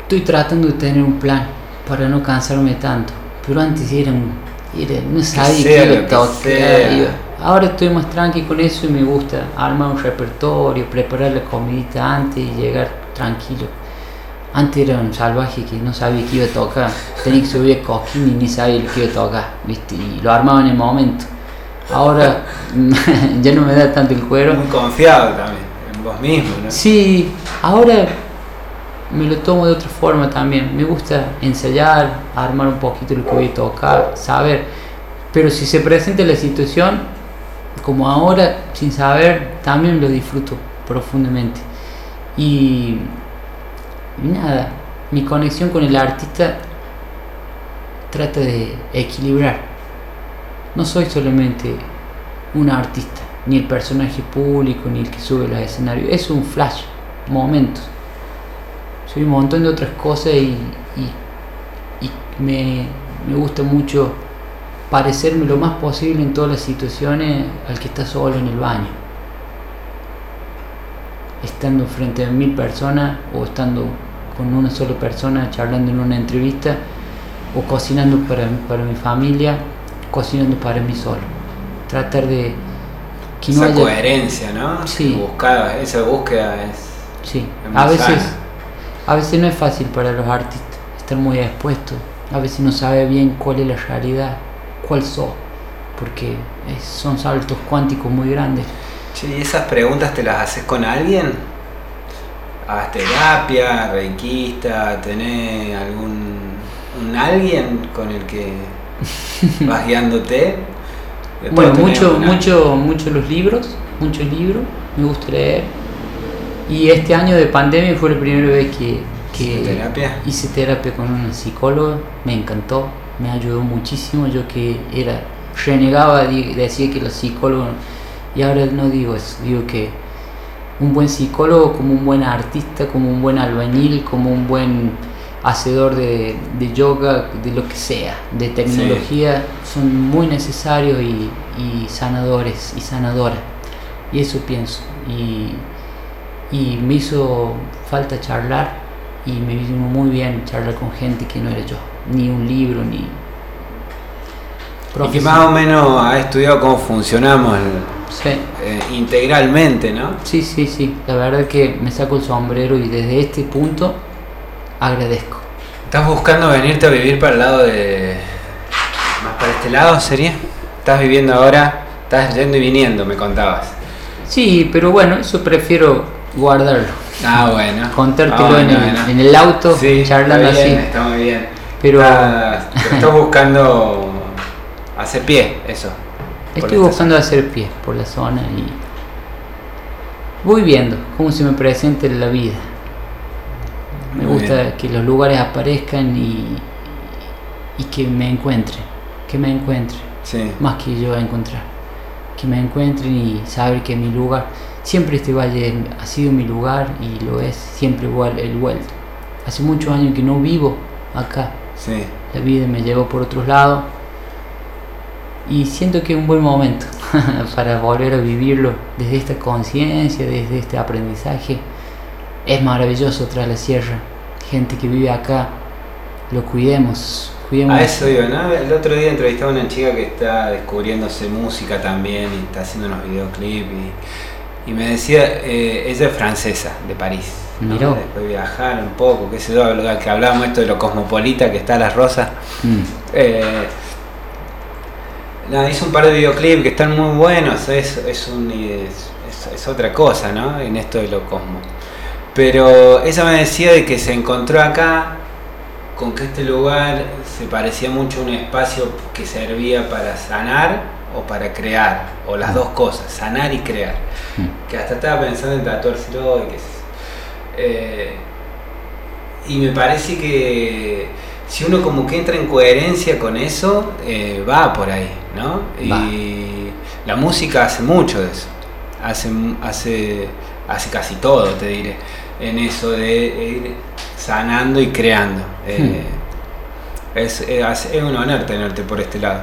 estoy tratando de tener un plan para no cansarme tanto, pero antes era un, era- no sabía que iba a tocar, Ahora estoy más tranqui con eso y me gusta armar un repertorio, preparar la comidita antes y llegar tranquilo. Antes era un salvaje que no sabía que iba a tocar, tenía que subir a Coquín y ni sabía lo que iba a tocar, ¿viste? y lo armaba en el momento. Ahora ya no me da tanto el cuero. Muy confiado también vos. Sí, ahora me lo tomo de otra forma también. Me gusta ensayar, armar un poquito lo que voy a tocar, saber. Pero si se presenta la situación, como ahora, sin saber, también lo disfruto profundamente. Y, y nada, mi conexión con el artista trata de equilibrar. No soy solamente un artista, ni el personaje público, ni el que sube los escenarios. Es un flash, momentos. Soy un montón de otras cosas y, y- y me, me gusta mucho parecerme lo más posible en todas las situaciones al que está solo en el baño. Estando frente a mil personas o estando con una sola persona charlando en una entrevista o cocinando para, para mi familia, cocinando para mí solo. Tratar de que no Esa haya... coherencia, ¿no? Sí. Buscada, esa búsqueda es... Sí, Es a veces, sana. a veces no es fácil para los artistas estar muy expuestos. A veces no sabe bien cuál es la realidad, cuál sos, porque es- son saltos cuánticos muy grandes. Che, ¿y esas preguntas te las haces con alguien? ¿Haz terapia, reikista? ¿Tenés algún un alguien con el que vas guiándote? Bueno, mucho, una- mucho, mucho los libros, muchos libros, me gusta leer. Y este año de pandemia fue la primera vez que, que ¿Terapia? hice terapia con una psicóloga, me encantó, me ayudó muchísimo. Yo que era renegaba, decía que los psicólogos, y ahora no digo eso, digo que un buen psicólogo, como un buen artista, como un buen albañil, como un buen hacedor de, de yoga, de lo que sea, de tecnología, son muy necesarios y, y sanadores y sanadoras. Y eso pienso. Y, y me hizo falta charlar y me vino muy bien charlar con gente que no era yo, ni un libro, ni... Y que profesor. más o menos ha estudiado cómo funcionamos Sí. eh, integralmente, ¿no? Sí, sí, sí. La verdad que me saco el sombrero y desde este punto agradezco. ¿Estás buscando venirte a vivir para el lado de... más para este lado sería? ¿Estás viviendo ahora? Estás yendo y viniendo, me contabas. Sí, pero bueno, eso prefiero guardarlo. Ah, bueno. Contártelo Ah, en, bueno, en el auto, Sí, charlando está bien, así. Está muy bien. Pero- Estás, pero estás buscando hacer pie, eso. Estoy buscando hacer pie por la zona y voy viendo cómo se me presenta la vida. Me Muy gusta bien. que los lugares aparezcan y, y que me encuentren, que me encuentren. Sí. más que yo a encontrar, que me encuentren y saber que mi lugar, siempre este valle ha sido mi lugar y lo es siempre igual el vuelto. Hace muchos años que no vivo acá, Sí. la vida me llevó por otros lados y siento que es un buen momento para volver a vivirlo desde esta conciencia, desde este aprendizaje. Es maravilloso tras la sierra, gente que vive acá, lo cuidemos, cuidemos. A eso digo, ¿no? El otro día entrevistaba a una chica que está descubriéndose música también y está haciendo unos videoclips y, y me decía, eh, ella es francesa, de París. ¿no? Miró. Después viajar un poco, qué sé yo, que hablábamos esto de lo cosmopolita que está Las Rosas. Mm, Eh, nada, hizo un par de videoclips que están muy buenos, es, es, un- es- es otra cosa, ¿no? En esto de lo cosmo. Pero ella me decía de que se encontró acá con que este lugar se parecía mucho a un espacio que servía para sanar o para crear, o las dos cosas, sanar y crear. mm. Que hasta estaba pensando en tatuárselo y yo. Eh, y me parece que si uno como que entra en coherencia con eso, eh, va por ahí, ¿no? Va. Y la música hace mucho de eso. Hace, hace, hace casi todo, te diré, en eso de ir sanando y creando. Eh, es, es- es un honor tenerte por este lado.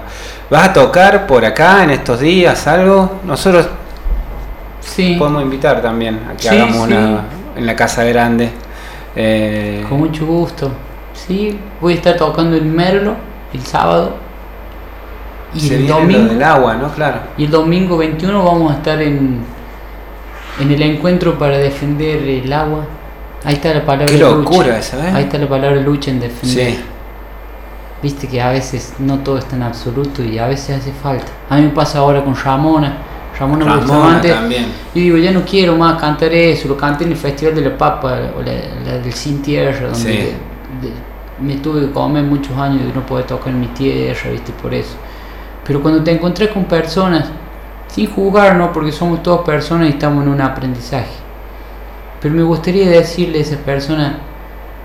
¿Vas a tocar por acá en estos días algo? Nosotros Sí, podemos invitar también a que Sí, hagamos sí. una en la casa grande. Eh, con mucho gusto. Sí, voy a estar tocando en Merlo el sábado y se el domingo. del agua, ¿no? Claro. Y el domingo 21 vamos a estar en, en el encuentro para defender el agua. Ahí está la palabra Qué lucha. locura esa, ¿eh? Ahí está la palabra lucha en defender. Sí. Viste que a veces no todo es tan absoluto y a veces hace falta. A mí me pasa ahora con Ramona. Ramona, Ramona también. Yo digo, ya no quiero más cantar eso, lo canté en el Festival de la Papa o la, la del Sin Tierra, donde Sí. de- de- me tuve que comer muchos años de no poder tocar en mi tierra, viste, por eso. Pero cuando te encontrás con personas, sin juzgar, ¿no? Porque somos todas personas y estamos en un aprendizaje. Pero me gustaría decirle a esa persona,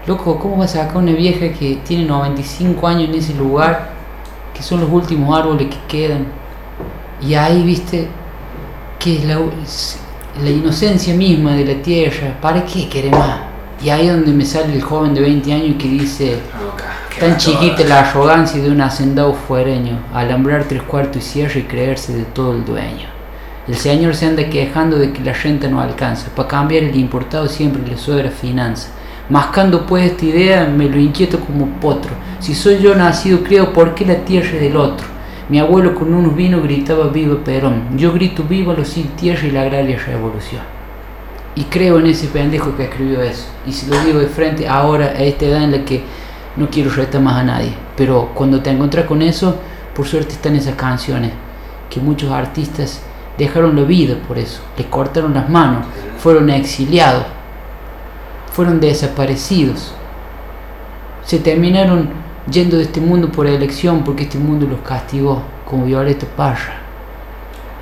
loco, ¿cómo vas a sacar una vieja que tiene 95 años en ese lugar, que son los últimos árboles que quedan? Y ahí, viste, que es la, la inocencia misma de la tierra, ¿para qué querer más? Y ahí es donde me sale el joven de 20 años que dice, tan chiquita la arrogancia de un hacendado fuereño, alambrar tres cuartos y cierre y creerse de todo el dueño. El señor se anda quejando de que la renta no alcanza, para cambiar el importado siempre le sobra finanza. Mascando pues esta idea me lo inquieto como potro, si soy yo nacido criado, ¿por qué la tierra es del otro? Mi abuelo con unos vinos gritaba viva Perón, yo grito viva los sin tierra y la agraria revolución. Y creo en ese pendejo que escribió eso. Y se lo digo de frente ahora, a esta edad en la que no quiero retar más a nadie. Pero cuando te encuentras con eso, por suerte están esas canciones. Que muchos artistas dejaron la vida por eso. Les cortaron las manos. Fueron exiliados. Fueron desaparecidos. Se terminaron yendo de este mundo por elección porque este mundo los castigó. Como Violeta Parra.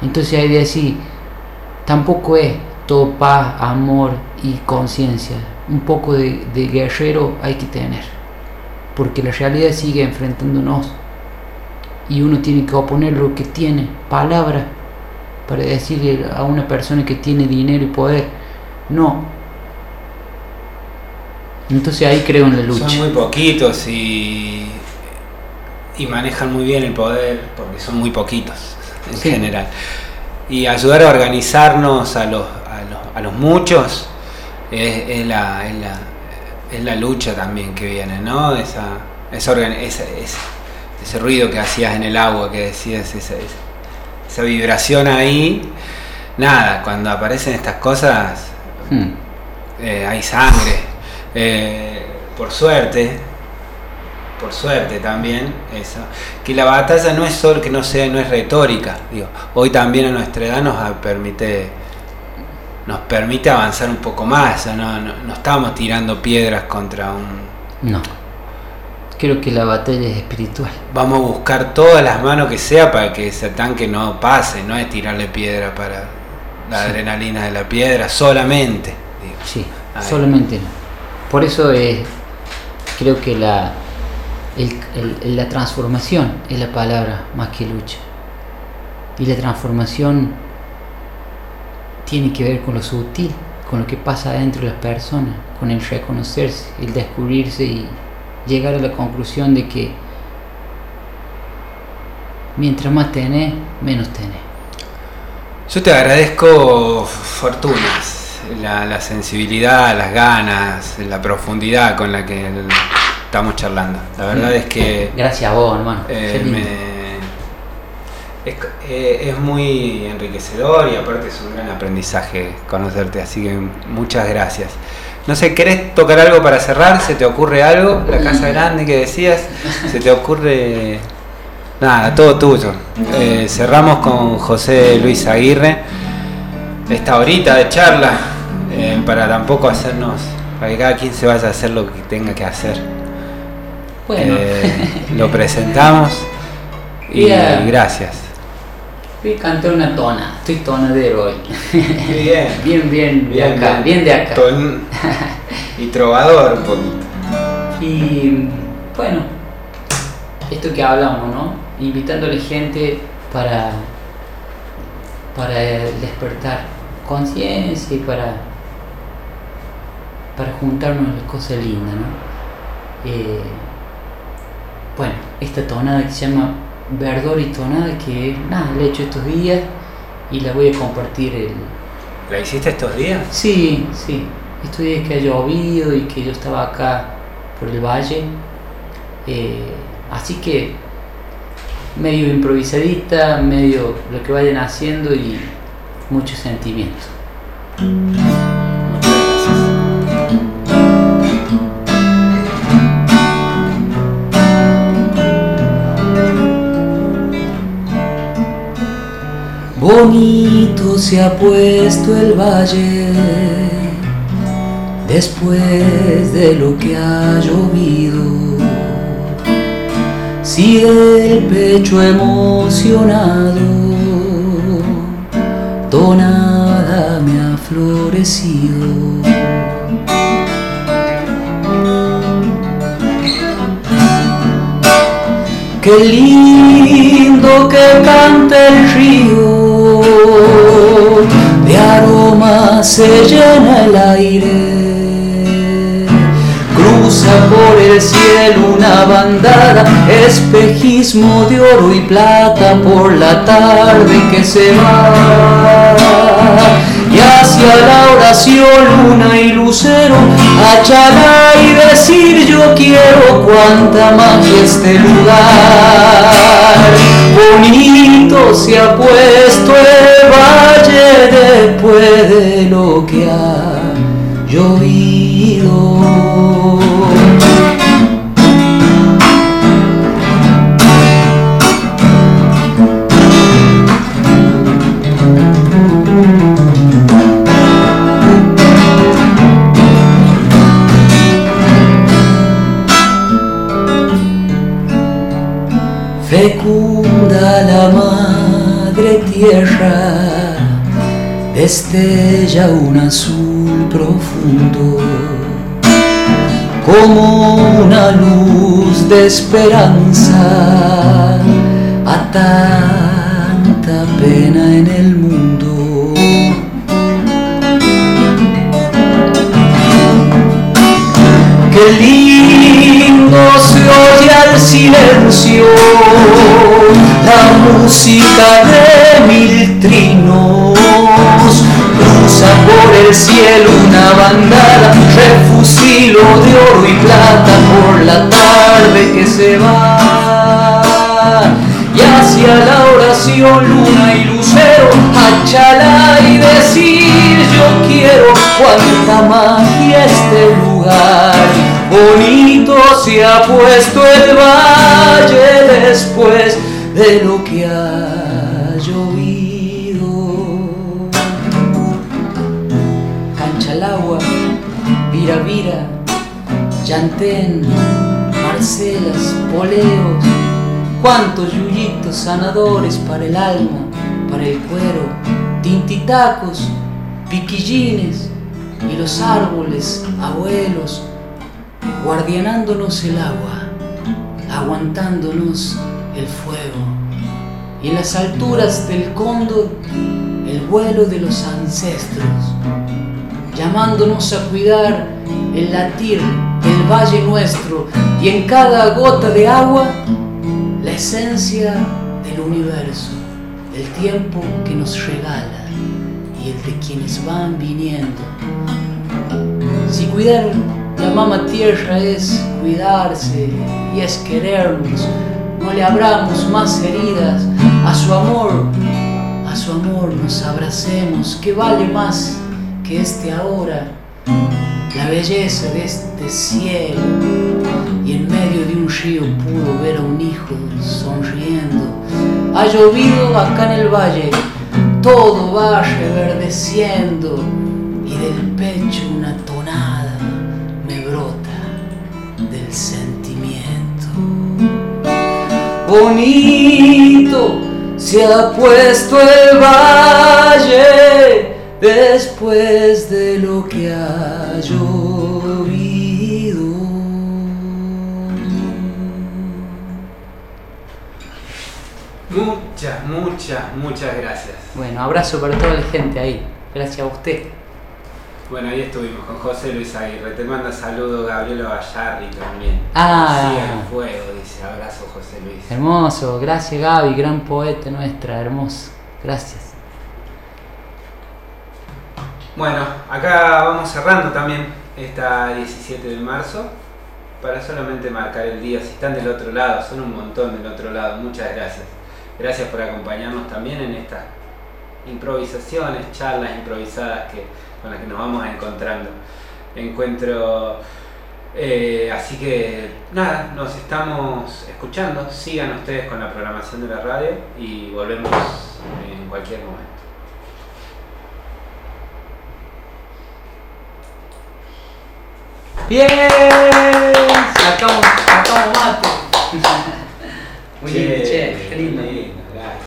Entonces hay de decir, tampoco es todo paz, amor y conciencia. Un poco de, de guerrero hay que tener, porque la realidad sigue enfrentándonos y uno tiene que oponer lo que tiene, palabra, para decirle a una persona que tiene dinero y poder, no. Entonces ahí creo en la lucha. Son muy poquitos y, y manejan muy bien el poder porque son muy poquitos en Sí. general. Y ayudar a organizarnos a los, a los, a los muchos es, es la, es, la, es la lucha también que viene, ¿no? Esa, esa, esa- esa- ese ruido que hacías en el agua, que decías, esa, esa, vibración ahí. Nada, cuando aparecen estas cosas, Hmm. eh, hay sangre. Eh, por suerte, por suerte también, eso. Que la batalla no es solo que no sea, no es retórica. Digo, hoy también a nuestra edad nos permite, nos permite avanzar un poco más. No, no, no estamos tirando piedras contra un. No. creo que la batalla es espiritual. Vamos a buscar todas las manos que sea para que ese tanque no pase, no es tirarle piedra para la adrenalina de la piedra solamente. Sí, solamente no. Por eso es, creo que la, la transformación es la palabra más que lucha. Y la transformación tiene que ver con lo sutil, con lo que pasa dentro de las personas, con el reconocerse, el descubrirse y llegar a la conclusión de que mientras más tenés, menos tenés. Yo te agradezco fortunas, la, sensibilidad, las ganas, la profundidad con la que estamos charlando. La verdad es que... Gracias a vos, hermano. Eh, eh, es, muy enriquecedor y aparte es un gran aprendizaje conocerte, así que muchas gracias. No sé, ¿querés tocar algo para cerrar? ¿Se te ocurre algo? La casa grande que decías, ¿se te ocurre? Nada, todo tuyo. Eh, cerramos con José Luis Aguirre esta horita de charla eh, para tampoco hacernos, para que cada quien se vaya a hacer lo que tenga que hacer. Bueno. lo presentamos y gracias. Fui cantar una tona, estoy tonadero hoy. Bien. bien, bien, bien, acá, bien, de acá. y trovador un poquito. Y bueno, esto que hablamos, ¿no? Invitándole gente para, para despertar conciencia y para, para juntarnos las cosas lindas, ¿no? Eh, bueno, esta tonada que se llama verdor y tonada que nada, la he hecho estos días y la voy a compartir el... ¿La hiciste estos días? Sí, sí. Estos días que ha llovido y que yo estaba acá por el valle. Eh, así que medio improvisadita, medio lo que vayan haciendo y mucho sentimiento. Se ha puesto el valle después de lo que ha llovido. Si el pecho emocionado, donada me ha florecido. Qué lindo que cante el río de aroma se llena el aire. Cruza por el cielo una bandada, espejismo de oro y plata por la tarde que se va. Hacia la oración luna y lucero, achala y decir yo quiero cuanta magia este lugar. Bonito se ha puesto el valle después de lo que ha llovido. Destella un azul profundo, como una luz de esperanza a tanta pena en el mundo. Se oye al silencio la música de mil trinos. Cruza por el cielo una bandada, refusilo de oro y plata por la tarde que se va. Y hacia la oración luna y lucero, achala y decir yo quiero cuánta magia este lugar bonito se ha puesto el valle después de lo que ha llovido. Canchalagua, Vira Vira, Yantén, cacelas, poleos, cuántos yuyitos sanadores para el alma, para el cuero, tintitacos, piquillines y los árboles, abuelos, guardianándonos el agua, aguantándonos el fuego. Y en las alturas del cóndor, el vuelo de los ancestros, llamándonos a cuidar el latir del valle nuestro y en cada gota de agua la esencia del universo, el tiempo que nos regala y el de quienes van viniendo. Si cuidar la mamá tierra es cuidarse y es querernos, no le abramos más heridas. A su amor, a su amor nos abracemos, que vale más que este ahora, la belleza de este cielo, y en medio de un río pudo ver a un hijo sonriendo. Ha llovido acá en el valle, todo va reverdeciendo, y del pecho una tonada Bonito se ha puesto el valle después de lo que ha llovido. Muchas, muchas, muchas gracias. Bueno, abrazo para toda la gente ahí. Gracias a usted. Bueno, ahí estuvimos con José Luis Aguirre. Te manda saludos Gabriela Bayarri también. Ah. Sigue el fuego, dice. Abrazo José Luis. Hermoso, gracias Gaby, gran poeta nuestra, hermoso. Gracias. Bueno, acá vamos cerrando también esta 17 de marzo para solamente marcar el día. Si están del otro lado, son un montón del otro lado. Muchas gracias. Gracias por acompañarnos también en estas improvisaciones, charlas improvisadas que, con las que nos vamos encontrando. Encuentro. Eh, así que nada, nos estamos escuchando. Sigan ustedes con la programación de la radio y volvemos en cualquier momento. Bien, sacamos, sacamos mate. Muy bien, che, qué lindo.